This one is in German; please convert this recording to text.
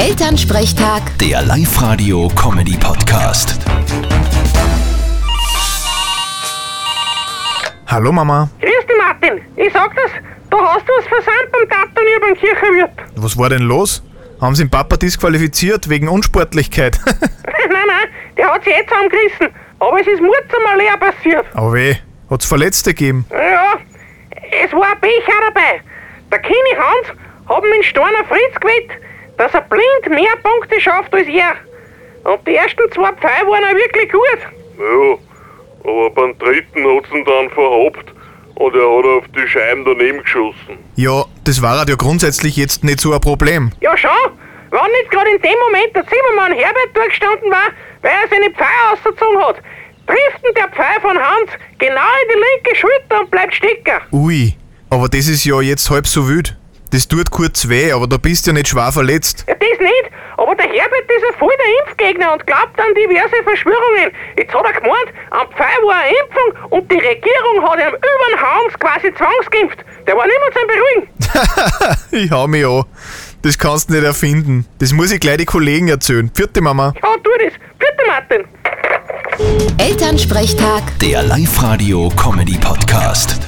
Elternsprechtag, Der Live-Radio-Comedy-Podcast. Hallo Mama, Grüß dich, Martin. Ich sag das, du hast was versandt beim Tattoo und beim Kirchenwirt. was war denn los? Haben Sie den Papa disqualifiziert wegen Unsportlichkeit? nein, nein, der hat sich eh zusammengerissen. Aber es ist Murz einmal leer passiert. Aber weh, hat's Verletzte gegeben? Ja, es war ein Pech auch dabei. Der Kini Hans hat mit Steiner Fritz gewettet, dass er blind mehr Punkte schafft als er. Und die ersten zwei Pfeile waren auch wirklich gut. Ja, aber beim dritten hat's ihn dann verhabt und er hat auf die Scheiben daneben geschossen. Ja, das war halt ja grundsätzlich jetzt nicht so ein Problem. Ja schon, wenn nicht gerade in dem Moment der Zimmermann Herbert durchgestanden war, weil er seine Pfeile ausgezogen hat, trifft ihn der Pfeil von Hans genau in die linke Schulter und bleibt stecken. Ui, aber das ist ja jetzt halb so wild. Das tut kurz weh, aber da bist du ja nicht schwer verletzt. Ja, das nicht, aber der Herbert ist ja voll der Impfgegner und glaubt an diverse Verschwörungen. Jetzt hat er gemeint, am Pfeil war eine Impfung und die Regierung hat ihm über den Hans quasi zwangsgeimpft. Der war niemand zum Beruhigen. ich hau mich an. Das kannst du nicht erfinden. Das muss ich gleich die Kollegen erzählen. Vierte Mama. Ja, tu das. Bitte, Martin. Elternsprechtag. Der Live-Radio-Comedy-Podcast.